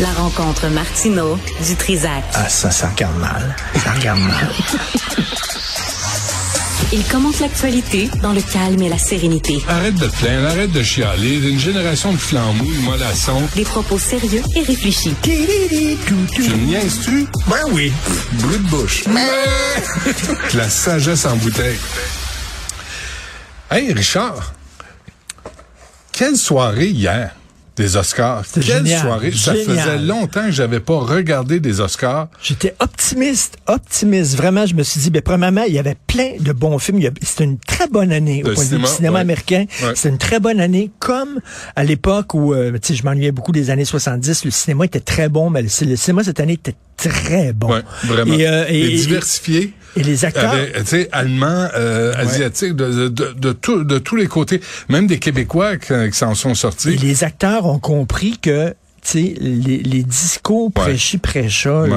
La rencontre Martino du Trizac. Ah, ça, ça regarde mal. Ça regarde mal. Il commente l'actualité dans le calme et la sérénité. Arrête de te plaindre, arrête de chialer. Une génération de flambous, de mollassons. Des propos sérieux et réfléchis. Tu me niaises-tu? Ben oui. Brut de bouche. La sagesse en bouteille. Hey, Richard. Quelle soirée hier des Oscars. Quelle génial, soirée. Ça faisait longtemps que j'avais pas regardé des Oscars. J'étais optimiste, optimiste. Vraiment, je me suis dit, ben, premièrement, il y avait plein de bons films. C'était une très bonne année au point de vue du cinéma, cinéma ouais. américain. Ouais. C'était une très bonne année, comme à l'époque où, euh, tu sais, je m'ennuyais beaucoup des années 70. Le cinéma était très bon, mais le, le cinéma cette année était très bon. Ouais, vraiment. Et, euh, et- Et diversifié. Et les acteurs. Avec, tu sais, allemand, euh, asiatique, de, de, de, tout- de tous les côtés, même des Québécois qui, qui s'en sont Et sortis. les acteurs ont compris que les, les discours prêchis prêcha Ouais, ouais,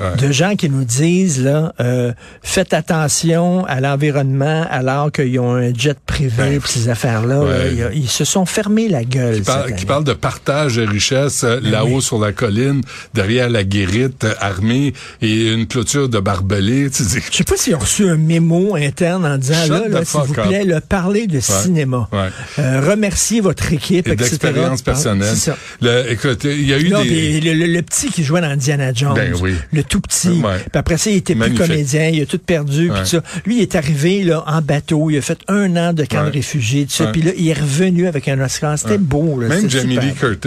ouais. de gens qui nous disent là euh, faites attention à l'environnement alors qu'ils ont un jet privé Ben, puis ces affaires là, ouais. ils, se sont fermés la gueule Qui parle, cette qui parle de partage de richesses euh, là-haut Ben oui. sur la colline, derrière la guérite euh, armée et une clôture de barbelés. Tu dis, Je sais pas s'ils ont reçu un mémo interne en disant Shut là, s'il vous plaît, là, parlez de cinéma. ouais. Euh, remerciez votre équipe, et etc. d'expérience Ah, personnelle. Le- écoute, il y a eu Non, des... puis le, le- le petit qui jouait dans Indiana Jones, Ben oui. le tout petit. Ouais. Puis après ça, il était Magnifique. plus comédien, il a tout perdu. Puis Ouais. ça. Lui, il est arrivé là en bateau, il a fait un an de camp de réfugiés, tout ça. Ouais. Puis là, il est revenu avec un Oscar. C'était beau. Là. Même Jamie. Lee Curtis,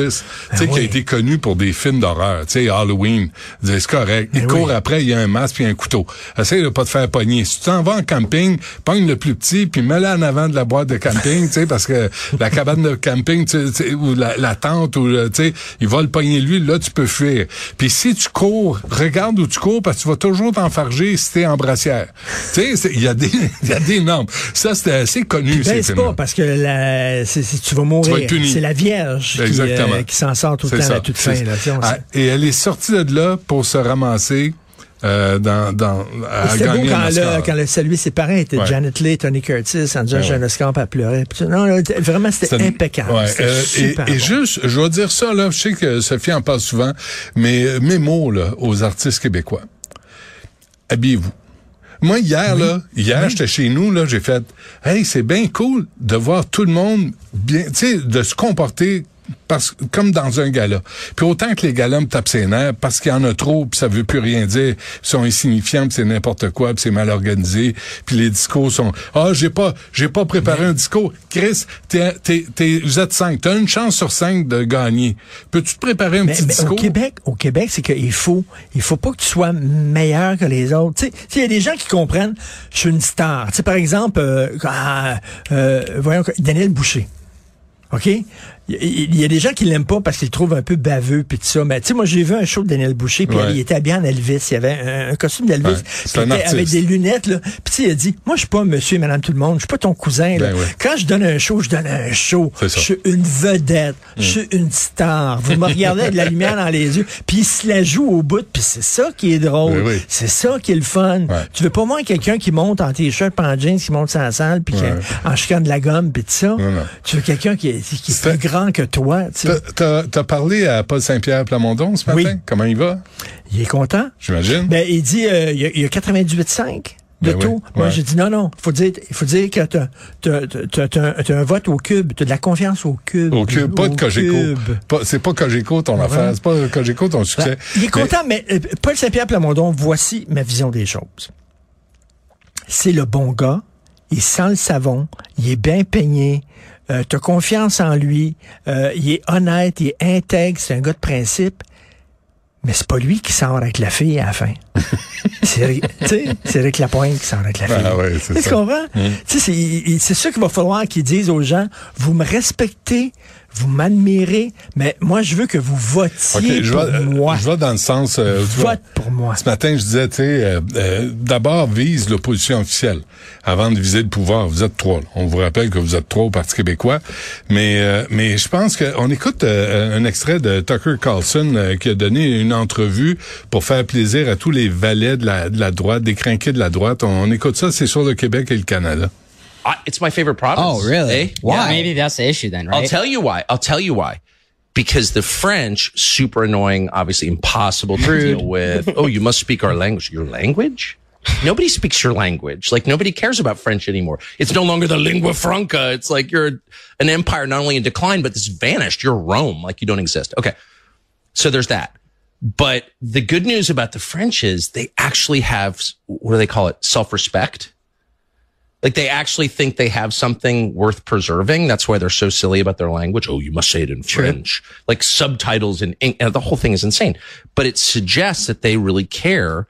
tu sais, Ben qui a été connu pour des films d'horreur, tu sais, Halloween, c'est correct. Il Ben court après, il y a un masque puis un couteau. Essaye de pas te faire pogner. Si tu t'en vas en camping, pogne le plus petit puis mets-le en avant de la boîte de camping, tu sais, parce que la cabane de camping, sais, sais, ou la, la tente, ou tu sais, il va le pogner lui, là, tu peux fuir. Puis si tu cours, regarde où tu cours parce que tu vas toujours t'enfarger si t'es en brassière. Tu sais, il y a des, y a des normes. Ça, c'était assez connu, ces Ben, c'est films pas parce que la, c'est- tu vas mourir. C'est la Vierge qui, euh, qui s'en sort tout le temps à ça, toute fin. Là, on Ah, et elle est sortie de là pour se ramasser euh, dans, dans, à C'était beau un quand, Oscar. le, quand le ses parents Ouais. Janet Leigh, Tony Curtis, en disant Ben j'ai un. Oscar. Puis tout. Non, là, vraiment, c'était impeccable. Ouais, euh, et, super et bon. juste, je vais dire ça, là, je sais que Sophie en parle souvent, mais euh, mes mots là, aux artistes québécois. Habillez-vous. Moi, hier, là, hier, j'étais chez nous, là, j'ai fait, hey, c'est bien cool de voir tout le monde bien, tu sais, de se comporter parce, comme dans un gala. Puis autant que les galas me tapent ses nerfs, parce qu'il y en a trop, puis ça veut plus rien dire, ils sont insignifiants, c'est n'importe quoi, puis c'est mal organisé, puis les discours sont, ah, j'ai pas, j'ai pas préparé un discours. Chris, t'es, t'es, t'es, vous êtes cinq, t'as une chance sur cinq de gagner. Peux-tu te préparer un Mais, petit mais au discours? Québec, au Québec, c'est qu'il faut, il faut pas que tu sois meilleur que les autres. Tu sais, il y a des gens qui comprennent, je suis une star. Tu sais, par exemple, euh, ah, euh, voyons, Daniel Boucher. OK? Il y a des gens qui l'aiment pas parce qu'ils le trouvent un peu baveux puis tout ça. Mais tu sais, moi j'ai vu un show de Daniel Boucher puis Ouais. il était habillé en Elvis. Il y avait un, un costume d'Elvis. Ouais, un était avec des lunettes là. Puis il a dit, moi je suis pas Monsieur et Madame tout le monde. Je suis pas ton cousin. Là. Ben ouais. Quand je donne un show, je donne un show. Je suis une vedette. Je suis une star. Vous me regardez avec de la lumière dans les yeux. Puis il se la joue au bout. Puis c'est ça qui est drôle. Oui, oui. C'est ça qui est le fun. Ouais. Tu veux pas moins quelqu'un qui monte en t-shirt, en jeans, qui monte sa salle, puis en chican de la gomme, puis tout ça? Non, non. Tu veux quelqu'un qui est, qui est grand que toi. T'as- t'as parlé à Paul Saint-Pierre Plamondon ce matin? Oui. Comment il va? Il est content. J'imagine. Ben, il dit, euh, il y a, il y a 98,5 de Ben taux. oui, Moi, ouais. j'ai dit non, non. Faut dire, il faut dire que t'as, t'as un vote au cube. T'as de la confiance au cube. Au cube, pas de Cogeco. C'est pas Cogeco ton affaire, c'est pas Cogeco ton succès. Ben, il est content, mais, euh, Paul Saint-Pierre Plamondon, voici ma vision des choses. C'est le bon gars, il sent le savon, il est bien peigné, euh, t'as confiance en lui, euh, il est honnête, il est intègre, c'est un gars de principe. Mais c'est pas lui qui sort avec la fille à la fin. c'est tu Rick Lapointe qui sort avec la fille. Ah ouais, c'est Tu ça. comprends? Tu c'est- il- C'est ça qu'il va falloir qu'ils disent aux gens, vous me respectez, vous m'admirez, mais moi, je veux que vous votiez OK, je pour vais, euh, moi. je vais dans le sens... euh, tu vois, pour moi. Ce matin, je disais, tu sais, euh, euh, d'abord vise l'opposition officielle avant de viser le pouvoir. Vous êtes trois. là. On vous rappelle que vous êtes trois au Parti québécois. Mais euh, mais je pense qu'on écoute un extrait de Tucker Carlson qui a donné une entrevue pour faire plaisir à tous les valets de la, de la droite, des crinqués de la droite. On, écoute ça, c'est sur le Québec et le Canada. I, it's my favorite province. Oh, really? eh? Why? Yeah. Maybe that's the issue then, right? I'll tell you why. I'll tell you why. Because the French, super annoying, obviously impossible to deal with. Oh, you must speak our language. Your language? Nobody speaks your language. Like nobody cares about French anymore. It's no longer the lingua franca. It's like you're an empire not only in decline, but it's vanished. You're Rome. Like you don't exist. Okay. So there's that. But the good news about the French is they actually have, what do they call it? Self-respect. Like they actually think they have something worth preserving. That's why they're so silly about their language. Oh, you must say it in French. Like subtitles in uh, the whole thing is insane. But it suggests that they really care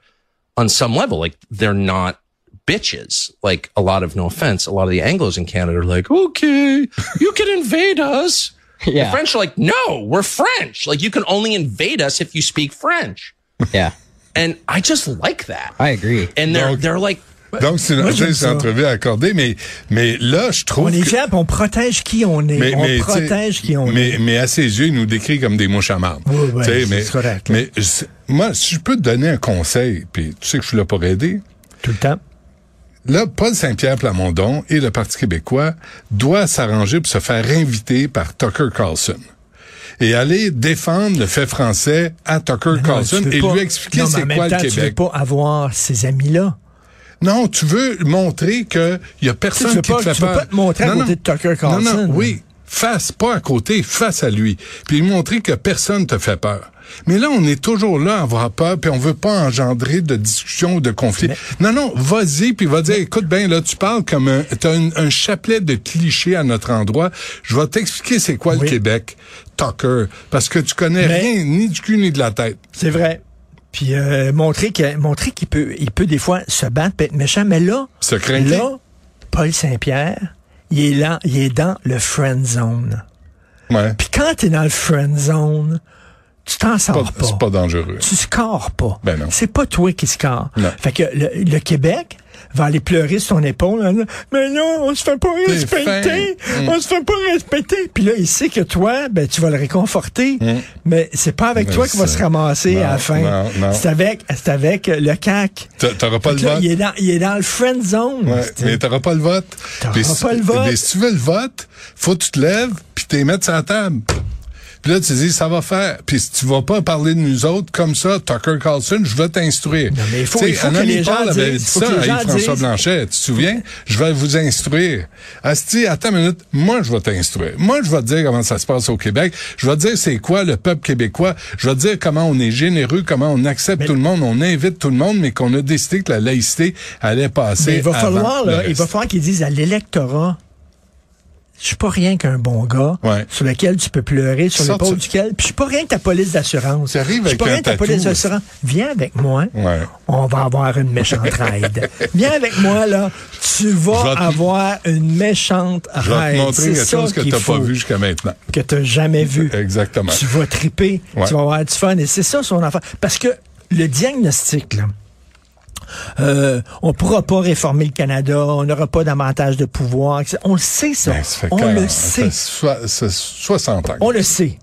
on some level. Like they're not bitches. Like a lot of, no offense, a lot of the Anglos in Canada are like, okay, you can invade us. Yeah. The French are like, no, we're French. Like you can only invade us if you speak French. Yeah. And I just like that. I agree. And they're, Donc- they're like, Donc, c'est une, entrevue accordée, mais, mais là, je trouve On est que- puis on protège qui on est. on tu sais, protège qui on mais, est. Mais à ses yeux, il nous décrit comme des mouches à marde. Oui, oui, c'est mais, correct. Mais je- moi, si je peux te donner un conseil, puis tu sais que je suis là pour aider, Tout le temps. là, Paul Saint-Pierre Plamondon et le Parti québécois doivent s'arranger pour se faire inviter par Tucker Carlson. Et aller défendre le fait français à Tucker Non, Carlson et pas- lui expliquer mais c'est quoi temps, le Tu veux Québec. pas avoir ces amis-là. Non, tu veux montrer que il y a personne Tu qui pas- te fait tu veux peur. pas te montrer à Non, côté non. de Tucker Carlson, Non, non, oui. Face, pas à côté, face à lui. Puis montrer que personne te fait peur. Mais là, on est toujours là à avoir peur, puis on veut pas engendrer de discussion ou de conflit. Non, non, vas-y, puis va dire, écoute bien, là, tu parles comme un, t'as un, un chapelet de clichés à notre endroit. Je vais t'expliquer c'est quoi Oui. le Québec, Tucker, parce que tu connais Mais- rien, ni du cul ni de la tête. C'est vrai. Puis euh, montrer qu'il peut il peut des fois se battre, peut être méchant, mais là Se là Paul Saint-Pierre, il est là, il est dans le friend zone. Ouais. Puis quand tu es dans le friend zone, tu t'en Pas- sors pas. C'est pas dangereux. Tu scores pas. Ben non. C'est pas toi qui score. Non. Fait que le, le Québec va aller pleurer sur ton épaule. là, mais non, on se fait pas respecter. On se fait pas respecter. Puis là, il sait que toi, ben, tu vas le réconforter. Mais c'est pas avec. Mais toi qu'il va se ramasser à la fin. C'est avec, c'est avec le CAC. T'a- T'auras pas le là, vote? il est dans, il est dans le friend zone. Ouais, mais t'auras pas le vote. T'auras si- pas le vote. Mais si tu veux le vote, faut que tu te lèves puis t'es mettre sur la table. Puis là, tu dis, ça va faire. Puis si tu vas pas parler de nous autres comme ça, Tucker Carlson, je vais t'instruire. Non, mais il faut- il faut que les gens avait disent, dit ça à disent. Blanchet. Tu te souviens? Je vais vous instruire. Asti, attends une minute. Moi, je vais t'instruire. Moi, je vais te dire comment ça se passe au Québec. Je vais te dire c'est quoi le peuple québécois. Je vais te dire comment on est généreux, comment on accepte tout le monde, on invite tout le monde, mais qu'on a décidé que la laïcité allait passer Mais il va avant falloir, là, il va falloir qu'ils disent à l'électorat, je suis pas rien qu'un bon gars Ouais. sur lequel tu peux pleurer, sur l'épaule duquel, puis je suis pas rien que ta police d'assurance. Tu Je suis pas rien que ta police tatou. d'assurance. Viens avec moi. Ouais. On va avoir une méchante ride. Viens avec moi, là. Tu vas te- avoir une méchante Je vais te ride. montrer C'est quelque chose que t'as faut, pas vu jusqu'à maintenant. Que t'as jamais vu. Exactement. Tu vas triper. Ouais. Tu vas avoir du fun. Et c'est ça son affaire. Parce que le diagnostic, là, euh, on pourra pas réformer le Canada, on n'aura pas davantage de pouvoir. On le sait, ça. Ben, ça on 40, le sait. ça fait 60 ans. On le sait.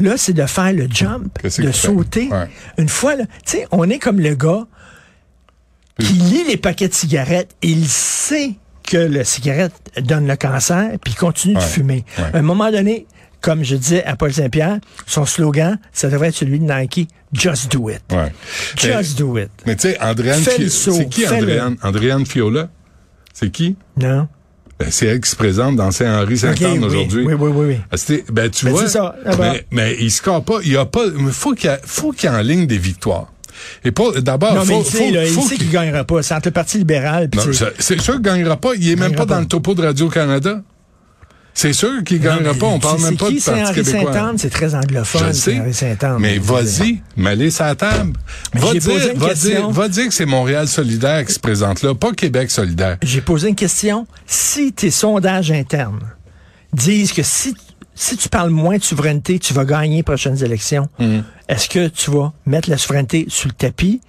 Là, c'est de faire le jump, de sauter. Ouais. Une fois, tu sais, on est comme le gars qui lit les paquets de cigarettes. Il sait que la cigarette donne le cancer, puis il continue de fumer. Ouais. À un moment donné, comme je disais à Paul Saint-Pierre, son slogan, ça devrait être celui de Nike, Just do it. Ouais. Just do it. Mais tu sais, Andréane c'est qui. Andréane? Andréane Fiola? C'est qui? Non? Ben, c'est elle qui se présente dans Saint-Henri Saint-Anne Ok, oui. aujourd'hui. Oui, oui, oui, oui. Ah, Ben, tu Ben, vois. c'est ça, là-bas. mais, mais il score pas. Il y a pas, mais faut qu'il faut qu'il y ait en ligne des victoires. Et d'abord, non, mais faut, il sait, faut- là, il sait qu'il- gagnera pas. C'est entre le Parti libéral c'est- sûr qu'il gagnera pas. Il est même pas dans le topo de Radio-Canada. C'est sûr qu'il Non, gagnera pas. On parle c'est- même pas qui, du Parti québécois. Saint-Anne? C'est très anglophone, Je le sais. Saint-Henri Saint-Anne. Mais vas-y, m'aller sa table. Mais Va dire, va, dire, va dire que c'est Montréal solidaire qui se présente là, pas Québec solidaire. J'ai posé une question. Si tes sondages internes disent que si, si tu parles moins de souveraineté, tu vas gagner les prochaines élections. Mm. Est-ce que tu vas mettre la souveraineté sous le tapis?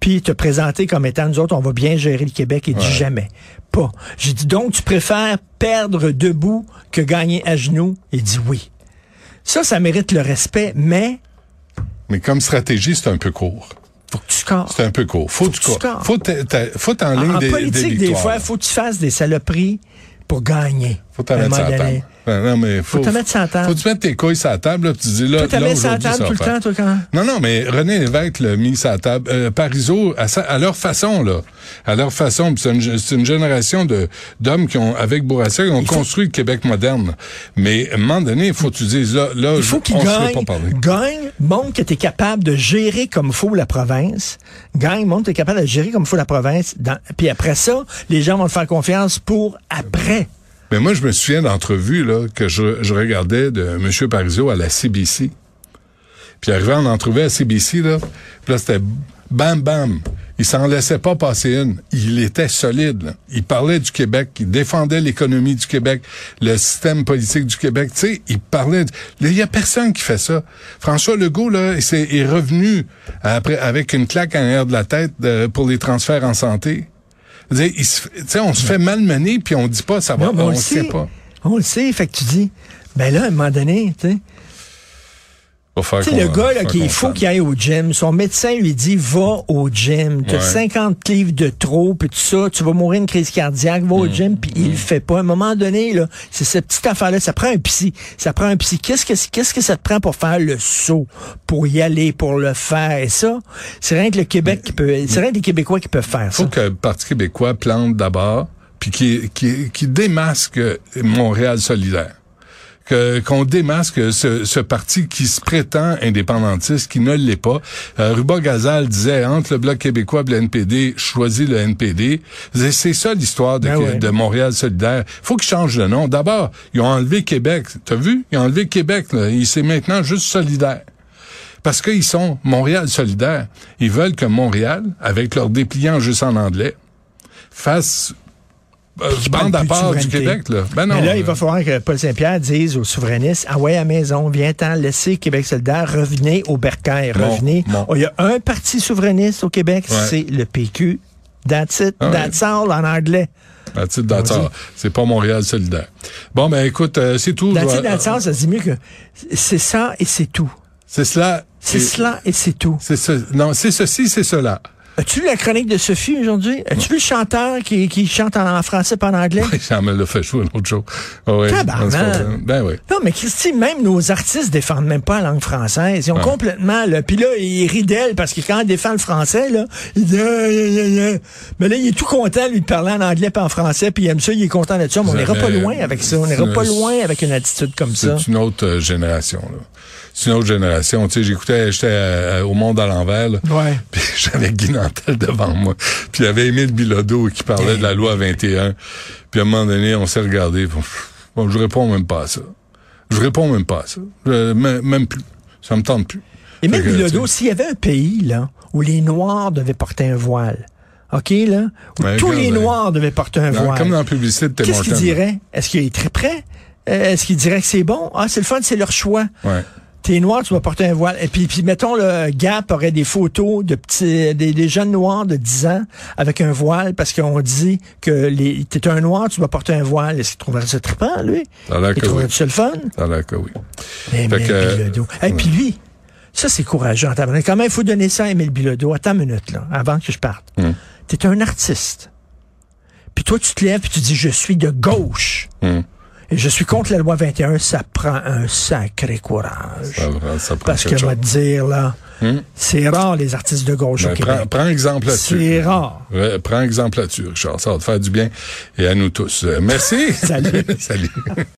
Puis te présenter comme étant nous autres, on va bien gérer le Québec et dit jamais. Pas. J'ai dit donc tu préfères perdre debout que gagner à genoux? Il dit oui. Ça, ça mérite le respect, mais Mais comme stratégie, c'est un peu court. faut que tu scores. C'est un peu court. Faut que tu scores. Faut faut t'en En des, politique, des des, victoires, fois, là. il faut que tu fasses des saloperies pour gagner. Faut t'en mettre table. Ben, Non, mais faut, te mettre la table. Faut tu mettes tes couilles sur la table, là, tu dis là, là, mis sur la aujourd'hui, table ça tout le temps, toi, quand? Non, non, mais René Lévesque l'a mis sur la table. Euh, Parizeau, à, sa- à leur façon, là. À leur façon. C'est une, c'est une génération de d'hommes qui ont, avec Bourassa, qui ont construit le Québec moderne. Mais à un moment donné, il faut que tu dises là, là, Il faut qu'il on gagne, pas parler. gagne, montre que tu es capable de gérer comme faut la province. Gagne, montre que tu es capable de gérer comme faut la province. Dans- puis après ça, les gens vont te faire confiance pour après. Mais moi, je me souviens d'entrevues là, que je, je regardais de M. Parizeau à la CBC. Puis arrivé en entrevue à CBC, là, puis là, c'était bam, bam. Il s'en laissait pas passer une. Il était solide. là. Il parlait du Québec, il défendait l'économie du Québec, le système politique du Québec. Tu sais, il parlait... de- Il y a personne qui fait ça. François Legault, là, il s'est- est revenu après avec une claque en l'air de la tête euh, pour les transferts en santé. Je veux dire, se on se fait malmener, puis on dit pas ça va, Non, on, on le sait pas. On le sait, fait que tu dis, ben là, à un moment donné, tu sais, Tu le gars, là, qui, il faut qu'il aille au gym. Son médecin lui dit, va au gym. T'as Ouais. 50 livres de trop, puis tout ça. Tu vas mourir une crise cardiaque. Va Mm. au gym, puis il le fait pas. À un moment donné, là, c'est cette petite affaire-là. Ça prend un psy. Ça prend un psy. Qu'est-ce que, qu'est-ce que ça te prend pour faire le saut? Pour y aller, pour le faire? Et ça, c'est rien que le Québec qui peut, c'est rien que les Québécois qui peuvent faire ça. faut que le Parti québécois plante d'abord, puis qui, qui, qui démasque Montréal solidaire. Que, qu'on démasque ce, ce parti qui se prétend indépendantiste, qui ne l'est pas. Euh, Ruba Gazal disait, entre le Bloc québécois et le NPD, choisis le NPD. C'est ça l'histoire de, Ben ouais. de Montréal solidaire. faut qu'ils changent de nom. D'abord, ils ont enlevé Québec. T'as vu? Ils ont enlevé Québec. Là. Il c'est maintenant juste solidaire. Parce qu'ils sont Montréal solidaire. Ils veulent que Montréal, avec leur dépliant juste en anglais, fasse bande à part du. Québec. Là. Ben non. Mais là, il euh, va falloir que Paul Saint-Pierre dise aux souverainistes, ah ouais, à maison, viens-t'en, laissez Québec solidaire, revenez au bercail, revenez. bon. Oh, Il y a un parti souverainiste au Québec, Ouais. c'est le PQ. That's it, Ah that's all en anglais. à titre d'attention, c'est pas Montréal solidaire. Bon, ben écoute, euh, c'est tout. That's it, that's all, ça se dit mieux que c'est ça et c'est tout. C'est cela. C'est cela et c'est tout. C'est ce, non, c'est ceci, c'est cela. As-tu vu la chronique de Sophie aujourd'hui? As-tu vu le chanteur qui, qui chante en français pas en anglais? Ça me l'a fait jouer un autre jour. Tabarnak. pas- Ben oui. Non, mais Christy, même nos artistes défendent même pas la langue française. Ils ont complètement, là, puis là, il rit d'elle parce que quand il défend le français, là, il dit, mais là, il est tout content, lui, de parler en anglais pas en français, puis il aime ça, il est content de ça, mais on n'ira pas loin avec ça. On n'ira pas loin avec une attitude comme ça. C'est une autre euh, génération. Là. C'est une autre génération. Tu sais, j'écoutais, j'étais euh, au Monde à l'envers. là. Ouais. Puis j'avais Guy Devant moi. Puis il y avait Émile Bilodeau qui parlait de la loi 21. Puis à un moment donné, on s'est regardé. Bon, je réponds même pas à ça. Je réponds même pas à ça. Je- même, même plus. Ça me tente plus. Que, Bilodeau, s'il y avait un pays, là, où les Noirs devaient porter un voile, OK, là, où tous les ouais. Noirs devaient porter un dans- voile. comme dans la publicité de Tim Qu'est-ce qu'il dirait? Est-ce qu'il est très prêt? Euh, Est-ce qu'il dirait que c'est bon? Ah, c'est le fun, c'est leur choix. Ouais. T'es noir, tu vas porter un voile. Et puis, puis mettons, le Gap aurait des photos de petits, des, des jeunes noirs de 10 ans avec un voile parce qu'on dit que les, t'es un noir, tu vas porter un voile. Est-ce qu'il trouverait ça trippant, lui? Il trouverait oui. ça le fun? Que oui. Que- Bilodeau. Et puis lui, ça, c'est courageux. Mais quand même, il faut donner ça à Émile Bilodeau. Attends une minute, là, avant que je parte. Hum. T'es un artiste. Puis toi, tu te lèves puis tu dis, je suis de gauche. Hum. Et je suis contre la loi 21. Ça prend un sacré courage. Ça, ça prend Parce que, je vais te dire, là, Hum. c'est rare, les artistes de gauche Ben, au Québec. prends, prends exemple là-dessus. C'est rare. Ouais, prends exemple là-dessus, Richard. Ça va te faire du bien et à nous tous. Euh, merci. Salut. Salut.